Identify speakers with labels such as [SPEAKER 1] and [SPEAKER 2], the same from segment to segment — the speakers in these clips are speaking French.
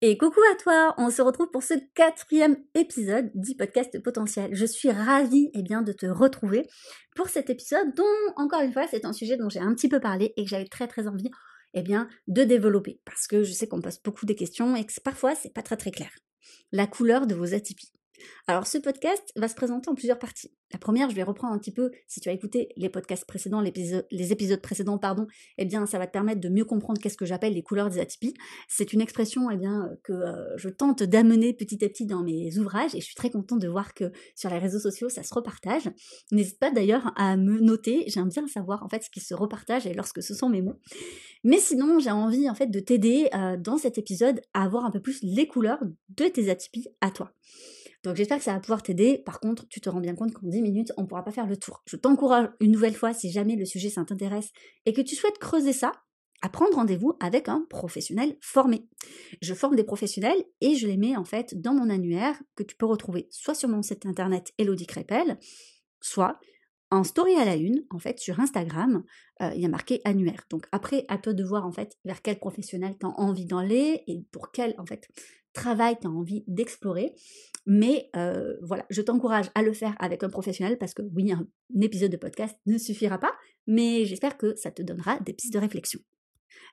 [SPEAKER 1] Et coucou à toi, on se retrouve pour ce quatrième épisode du podcast potentiel. Je suis ravie eh bien, de te retrouver pour cet épisode dont, encore une fois, c'est un sujet dont j'ai un petit peu parlé et que j'avais très très envie eh bien, de développer. Parce que je sais qu'on pose beaucoup de questions et que parfois c'est pas très très clair. La couleur de vos atypies. Alors ce podcast va se présenter en plusieurs parties. La première, je vais reprendre un petit peu, si tu as écouté les podcasts précédents, les épisodes précédents, pardon, eh bien ça va te permettre de mieux comprendre qu'est-ce que j'appelle les couleurs des atypies. C'est une expression eh bien, que euh, je tente d'amener petit à petit dans mes ouvrages et je suis très contente de voir que sur les réseaux sociaux ça se repartage. N'hésite pas d'ailleurs à me noter, j'aime bien savoir en fait ce qui se repartage et lorsque ce sont mes mots. Mais sinon, j'ai envie en fait de t'aider euh, dans cet épisode à avoir un peu plus les couleurs de tes atypies à toi. Donc j'espère que ça va pouvoir t'aider. Par contre, tu te rends bien compte qu'en 10 minutes, on ne pourra pas faire le tour. Je t'encourage une nouvelle fois, si jamais le sujet t'intéresse et que tu souhaites creuser ça, à prendre rendez-vous avec un professionnel formé. Je forme des professionnels et je les mets en fait dans mon annuaire que tu peux retrouver soit sur mon site internet Elodie Crépel, soit en story à la une, en fait, sur Instagram, euh, il y a marqué annuaire. Donc après, à toi de voir en fait vers quel professionnel tu as envie d'aller et pour quel en fait travail tu as envie d'explorer. Mais euh, voilà, je t'encourage à le faire avec un professionnel parce que oui, un, épisode de podcast ne suffira pas, mais j'espère que ça te donnera des pistes de réflexion.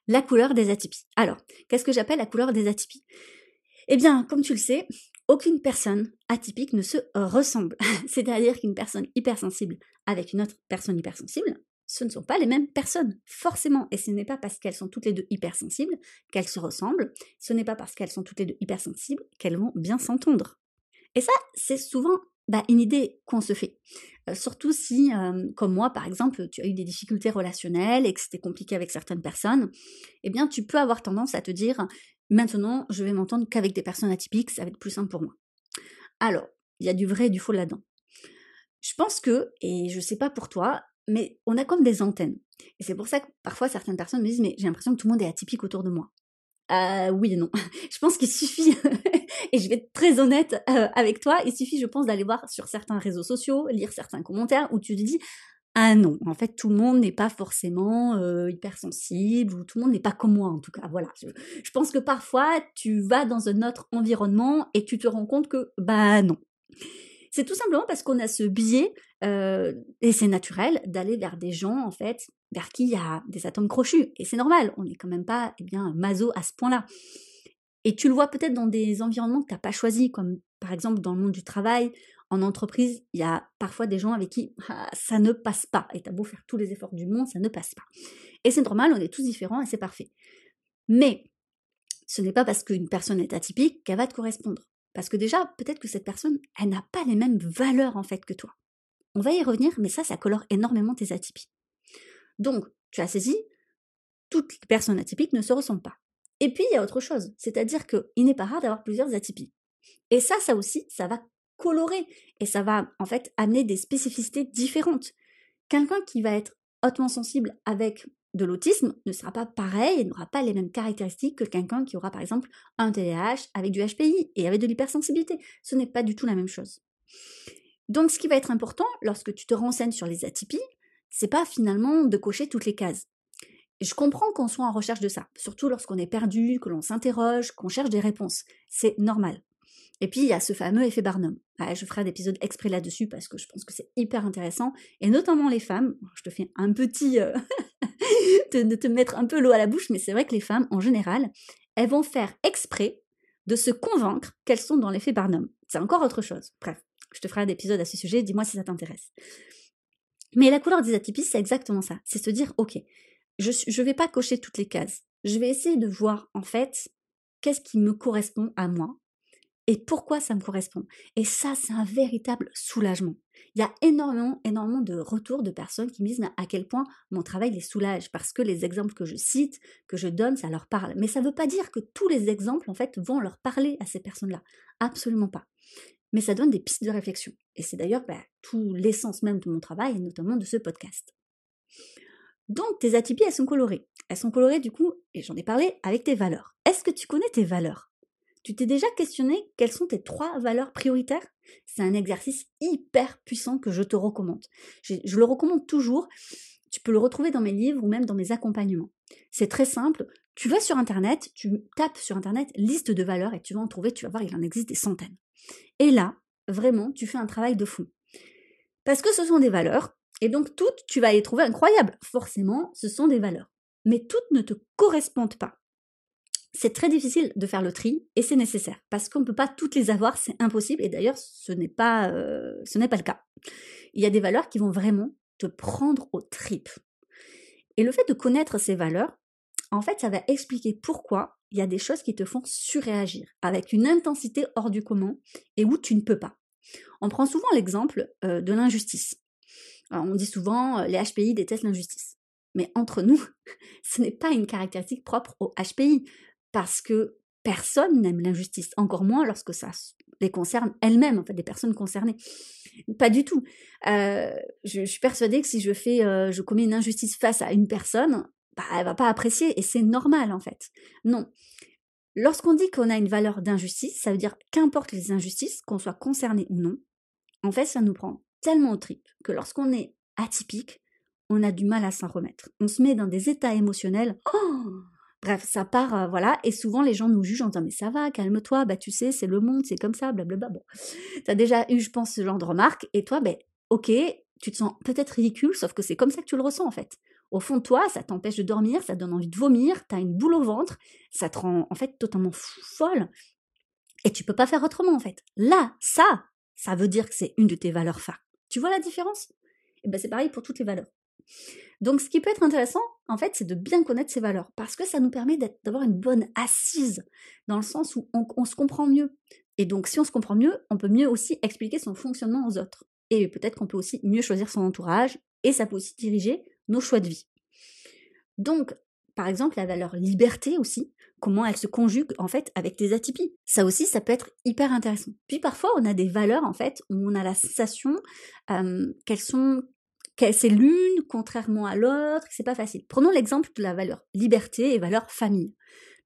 [SPEAKER 1] La couleur des atypies. Alors, qu'est-ce que j'appelle la couleur des atypies? Eh bien, comme tu le sais, aucune personne atypique ne se ressemble. C'est-à-dire qu'une personne hypersensible avec une autre personne hypersensible, ce ne sont pas les mêmes personnes, forcément. Et ce n'est pas parce qu'elles sont toutes les deux hypersensibles qu'elles se ressemblent. Ce n'est pas parce qu'elles sont toutes les deux hypersensibles qu'elles vont bien s'entendre. Et ça, c'est souvent bah, une idée qu'on se fait. Euh, surtout si, euh, comme moi par exemple, tu as eu des difficultés relationnelles et que c'était compliqué avec certaines personnes, eh bien tu peux avoir tendance à te dire maintenant je vais m'entendre qu'avec des personnes atypiques, ça va être plus simple pour moi. Alors, il y a du vrai et du faux là-dedans. Je pense que, et je sais pas pour toi, mais on a comme des antennes. Et c'est pour ça que parfois certaines personnes me disent mais j'ai l'impression que tout le monde est atypique autour de moi. Euh, oui et non. Je pense qu'il suffit, et je vais être très honnête euh, avec toi, il suffit, je pense, d'aller voir sur certains réseaux sociaux, lire certains commentaires où tu te dis ah non, en fait, tout le monde n'est pas forcément euh, hypersensible ou tout le monde n'est pas comme moi en tout cas. Voilà, je, je, pense que parfois tu vas dans un autre environnement et tu te rends compte que bah non. C'est tout simplement parce qu'on a ce biais, euh, et c'est naturel, d'aller vers des gens, en fait, vers qui il y a des atomes crochus. Et c'est normal, on n'est quand même pas eh bien, maso à ce point-là. Et tu le vois peut-être dans des environnements que tu n'as pas choisis, comme par exemple dans le monde du travail, en entreprise, il y a parfois des gens avec qui ah, ça ne passe pas. Et tu as beau faire tous les efforts du monde, ça ne passe pas. Et c'est normal, on est tous différents et c'est parfait. Mais ce n'est pas parce qu'une personne est atypique qu'elle va te correspondre. Parce que déjà, peut-être que cette personne, elle n'a pas les mêmes valeurs en fait que toi. On va y revenir, mais ça, ça colore énormément tes atypies. Donc, tu as saisi, toutes les personnes atypiques ne se ressemblent pas. Et puis, il y a autre chose, c'est-à-dire qu'il n'est pas rare d'avoir plusieurs atypies. Et ça, ça aussi, ça va colorer et ça va en fait amener des spécificités différentes. Quelqu'un qui va être hautement sensible avec de l'autisme ne sera pas pareil et n'aura pas les mêmes caractéristiques que quelqu'un qui aura par exemple un TDAH avec du HPI et avec de l'hypersensibilité. Ce n'est pas du tout la même chose. Donc ce qui va être important lorsque tu te renseignes sur les atypies, c'est pas finalement de cocher toutes les cases. Je comprends qu'on soit en recherche de ça, surtout lorsqu'on est perdu, que l'on s'interroge, qu'on cherche des réponses. C'est normal. Et puis il y a ce fameux effet Barnum. je ferai un épisode exprès là-dessus parce que je pense que c'est hyper intéressant, et notamment les femmes. Je te fais un petit, euh, de te mettre un peu l'eau à la bouche, mais c'est vrai que les femmes, en général, elles vont faire exprès de se convaincre qu'elles sont dans l'effet Barnum. C'est encore autre chose. Bref, je te ferai un épisode à ce sujet, dis-moi si ça t'intéresse. Mais la couleur des atypies, c'est exactement ça. C'est se dire, ok, je ne vais pas cocher toutes les cases. Je vais essayer de voir en fait qu'est-ce qui me correspond à moi et pourquoi ça me correspond? Et ça, c'est un véritable soulagement. Il y a énormément, énormément de retours de personnes qui me disent à quel point mon travail les soulage? Parce que les exemples que je cite, que je donne, ça leur parle. Mais ça ne veut pas dire que tous les exemples, en fait, vont leur parler à ces personnes-là. Absolument pas. Mais ça donne des pistes de réflexion. Et c'est d'ailleurs bah, tout l'essence même de mon travail et notamment de ce podcast. Donc, tes atypies, elles sont colorées. Elles sont colorées, du coup, et j'en ai parlé, avec tes valeurs. Est-ce que tu connais tes valeurs? Tu t'es déjà questionné quelles sont tes trois valeurs prioritaires? C'est un exercice hyper puissant que je te recommande. Je, le recommande toujours. Tu peux le retrouver dans mes livres ou même dans mes accompagnements. C'est très simple. Tu vas sur Internet, tu tapes sur Internet liste de valeurs et tu vas en trouver, tu vas voir, il en existe des centaines. Et là, vraiment, tu fais un travail de fond. Parce que ce sont des valeurs, et donc toutes, tu vas les trouver incroyables. Forcément, ce sont des valeurs. Mais toutes ne te correspondent pas. C'est très difficile de faire le tri et c'est nécessaire parce qu'on ne peut pas toutes les avoir, c'est impossible et d'ailleurs ce n'est pas, euh, ce n'est pas le cas. Il y a des valeurs qui vont vraiment te prendre aux tripes. Et le fait de connaître ces valeurs, en fait, ça va expliquer pourquoi il y a des choses qui te font surréagir avec une intensité hors du commun et où tu ne peux pas. On prend souvent l'exemple euh, de l'injustice on dit souvent euh, les HPI détestent l'injustice. Mais entre nous, ce n'est pas une caractéristique propre aux HPI, parce que personne n'aime l'injustice, encore moins lorsque ça les concerne elles-mêmes, en fait, des personnes concernées. Pas du tout. Euh, je, suis persuadée que si je fais, euh, je commets une injustice face à une personne, bah, elle va pas apprécier, et c'est normal, en fait. Non. Lorsqu'on dit qu'on a une valeur d'injustice, ça veut dire qu'importe les injustices, qu'on soit concerné ou non, en fait, ça nous prend tellement au trip que lorsqu'on est atypique, on a du mal à s'en remettre. On se met dans des états émotionnels. Oh Bref, ça part, euh, voilà, et souvent les gens nous jugent en disant mais ça va, calme-toi, bah tu sais, c'est le monde, c'est comme ça, blablabla. Bon, t'as déjà eu, je pense, ce genre de remarques, et toi, ben ok, tu te sens peut-être ridicule, sauf que c'est comme ça que tu le ressens en fait. Au fond de toi, ça t'empêche de dormir, ça donne envie de vomir, t'as une boule au ventre, ça te rend en fait totalement folle, et tu peux pas faire autrement en fait. Là, ça, ça veut dire que c'est une de tes valeurs phares. Tu vois la différence? Et eh ben c'est pareil pour toutes les valeurs. Donc ce qui peut être intéressant, en fait, c'est de bien connaître ces valeurs, parce que ça nous permet d'avoir une bonne assise, dans le sens où on, se comprend mieux. Et donc si on se comprend mieux, on peut mieux aussi expliquer son fonctionnement aux autres. Et peut-être qu'on peut aussi mieux choisir son entourage, et ça peut aussi diriger nos choix de vie. Donc, par exemple, la valeur liberté aussi, comment elle se conjugue en fait avec tes atypies. Ça aussi, ça peut être hyper intéressant. Puis parfois, on a des valeurs en fait où on a la sensation qu'elles sont c'est l'une contrairement à l'autre, c'est pas facile. Prenons l'exemple de la valeur liberté et valeur famille.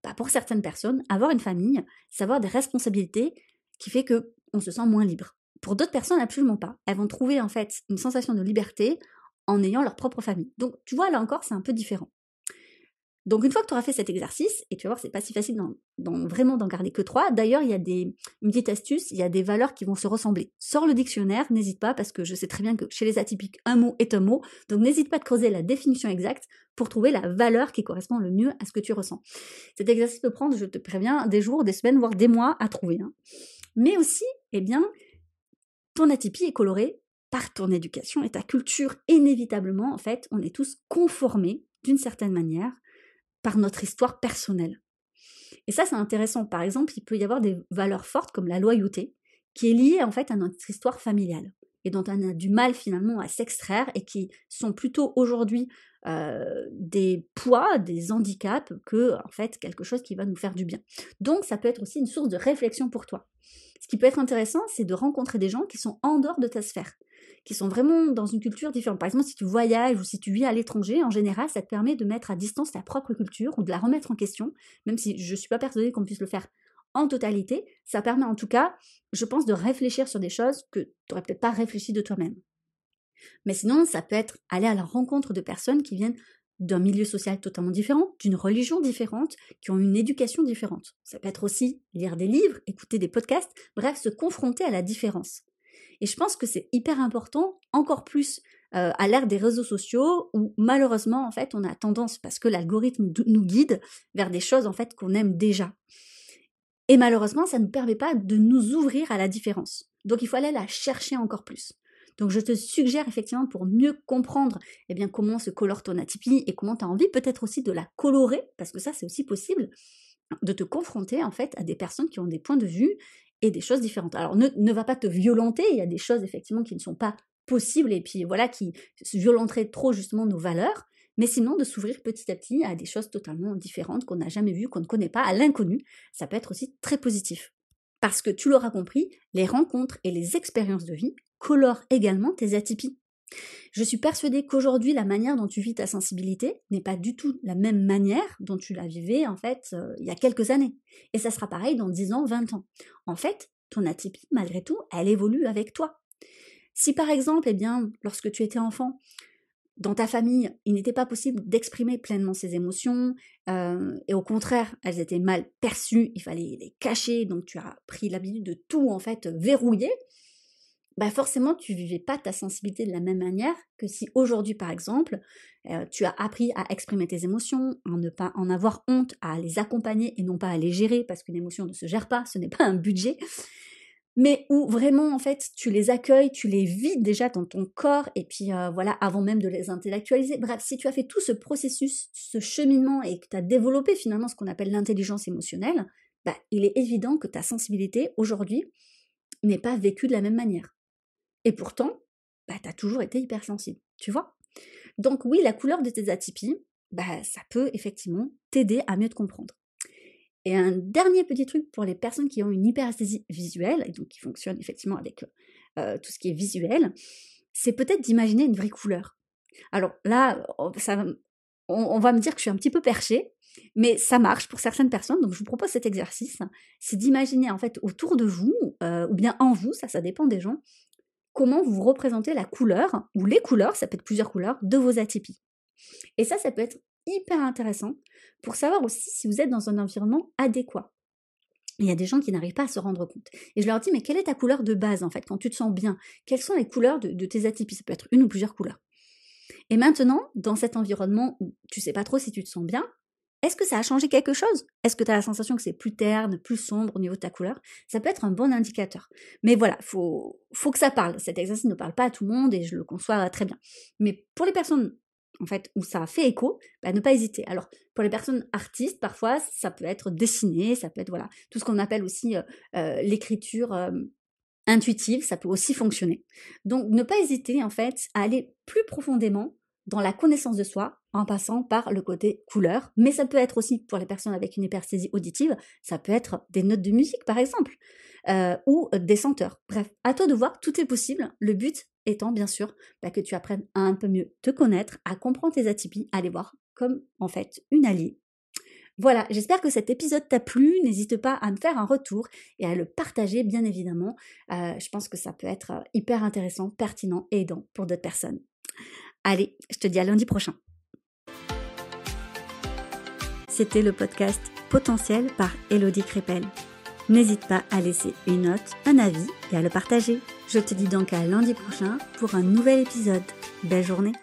[SPEAKER 1] Bah, pour certaines personnes, avoir une famille, c'est avoir des responsabilités qui fait que on se sent moins libre. Pour d'autres personnes, absolument pas. Elles vont trouver en fait une sensation de liberté en ayant leur propre famille. Donc, tu vois, là encore, c'est un peu différent. Donc une fois que tu auras fait cet exercice, et tu vas voir, c'est pas si facile d'en, vraiment d'en garder que trois. D'ailleurs, il y a des, une petite astuce, il y a des valeurs qui vont se ressembler. Sors le dictionnaire, n'hésite pas, parce que je sais très bien que chez les atypiques, un mot est un mot. Donc n'hésite pas à creuser la définition exacte pour trouver la valeur qui correspond le mieux à ce que tu ressens. Cet exercice peut prendre, je te préviens, des jours, des semaines, voire des mois à trouver. Hein. Mais aussi, eh bien, ton atypie est colorée par ton éducation et ta culture. Inévitablement, en fait, on est tous conformés d'une certaine manière par notre histoire personnelle. Et ça, c'est intéressant. Par exemple, il peut y avoir des valeurs fortes comme la loyauté, qui est liée en fait à notre histoire familiale et dont on a du mal finalement à s'extraire et qui sont plutôt aujourd'hui euh, des poids, des handicaps que en fait quelque chose qui va nous faire du bien. Donc ça peut être aussi une source de réflexion pour toi. Ce qui peut être intéressant, c'est de rencontrer des gens qui sont en dehors de ta sphère qui sont vraiment dans une culture différente. Par exemple, si tu voyages ou si tu vis à l'étranger, en général, ça te permet de mettre à distance ta propre culture ou de la remettre en question, même si je ne suis pas persuadée qu'on puisse le faire en totalité. Ça permet en tout cas, je pense, de réfléchir sur des choses que tu n'aurais peut-être pas réfléchi de toi-même. Mais sinon, ça peut être aller à la rencontre de personnes qui viennent d'un milieu social totalement différent, d'une religion différente, qui ont une éducation différente. Ça peut être aussi lire des livres, écouter des podcasts, bref, se confronter à la différence. Et je pense que c'est hyper important, encore plus euh, à l'ère des réseaux sociaux, où malheureusement, en fait, on a tendance, parce que l'algorithme nous guide vers des choses, en fait, qu'on aime déjà. Et malheureusement, ça ne nous permet pas de nous ouvrir à la différence. Donc il faut aller la chercher encore plus. Donc je te suggère effectivement pour mieux comprendre eh comment se colore ton atypie et comment tu as envie peut-être aussi de la colorer, parce que ça c'est aussi possible, de te confronter en fait à des personnes qui ont des points de vue et des choses différentes. Alors ne, ne va pas te violenter, il y a des choses effectivement qui ne sont pas possibles et puis voilà qui violenteraient trop justement nos valeurs, mais sinon de s'ouvrir petit à petit à des choses totalement différentes qu'on n'a jamais vues, qu'on ne connaît pas, à l'inconnu, ça peut être aussi très positif. Parce que tu l'auras compris, les rencontres et les expériences de vie colorent également tes atypies. Je suis persuadée qu'aujourd'hui, la manière dont tu vis ta sensibilité n'est pas du tout la même manière dont tu la vivais en fait euh, il y a quelques années. Et ça sera pareil dans 10 ans, 20 ans. En fait, ton atypie, malgré tout, elle évolue avec toi. Si par exemple, eh bien, lorsque tu étais enfant, dans ta famille, il n'était pas possible d'exprimer pleinement ses émotions, euh, et au contraire, elles étaient mal perçues, il fallait les cacher, donc tu as pris l'habitude de tout en fait verrouiller, bah forcément tu vivais pas ta sensibilité de la même manière que si aujourd'hui par exemple, euh, tu as appris à exprimer tes émotions, à ne pas en avoir honte, à les accompagner et non pas à les gérer, parce qu'une émotion ne se gère pas, ce n'est pas un budget mais où vraiment en fait tu les accueilles, tu les vides déjà dans ton corps et puis euh, voilà avant même de les intellectualiser. Bref, si tu as fait tout ce processus, ce cheminement et que tu as développé finalement ce qu'on appelle l'intelligence émotionnelle, bah, il est évident que ta sensibilité aujourd'hui n'est pas vécue de la même manière. Et pourtant, bah, tu as toujours été hypersensible, tu vois? Donc oui, la couleur de tes atypies, bah, ça peut effectivement t'aider à mieux te comprendre. Et un dernier petit truc pour les personnes qui ont une hyperesthésie visuelle, et donc qui fonctionnent effectivement avec tout ce qui est visuel, c'est peut-être d'imaginer une vraie couleur. Alors là, ça, on, va me dire que je suis un petit peu perchée, mais ça marche pour certaines personnes. Donc je vous propose cet exercice, c'est d'imaginer en fait autour de vous, ou bien en vous, ça, ça dépend des gens, comment vous représentez la couleur, ou les couleurs, ça peut être plusieurs couleurs, de vos atypies. Et ça, ça peut être hyper intéressant pour savoir aussi si vous êtes dans un environnement adéquat. Il y a des gens qui n'arrivent pas à se rendre compte. Et je leur dis, mais quelle est ta couleur de base en fait, quand tu te sens bien? Quelles sont les couleurs de, tes atypies? Ça peut être une ou plusieurs couleurs. Et maintenant, dans cet environnement où tu sais pas trop si tu te sens bien, est-ce que ça a changé quelque chose? Est-ce que tu as la sensation que c'est plus terne, plus sombre au niveau de ta couleur? Ça peut être un bon indicateur. Mais voilà, faut, faut que ça parle. Cet exercice ne parle pas à tout le monde et je le conçois très bien. Mais pour les personnes en fait, où ça fait écho, bah, ne pas hésiter. Alors, pour les personnes artistes, parfois, ça peut être dessiné, ça peut être, voilà, tout ce qu'on appelle aussi euh, euh, l'écriture euh, intuitive, ça peut aussi fonctionner. Donc, ne pas hésiter, en fait, à aller plus profondément dans la connaissance de soi en passant par le côté couleur, mais ça peut être aussi pour les personnes avec une hypersthésie auditive, ça peut être des notes de musique par exemple, ou des senteurs. Bref, à toi de voir, tout est possible. Le but, étant bien sûr bah, que tu apprennes à un peu mieux te connaître, à comprendre tes atypies, à les voir comme en fait une alliée. Voilà, j'espère que cet épisode t'a plu. N'hésite pas à me faire un retour et à le partager, bien évidemment. Euh, je pense que ça peut être euh, hyper intéressant, pertinent et aidant pour d'autres personnes. Allez, je te dis à lundi prochain. C'était le podcast Potentiel par Elodie Crépel. N'hésite pas à laisser une note, un avis et à le partager. Je te dis donc à lundi prochain pour un nouvel épisode. Belle journée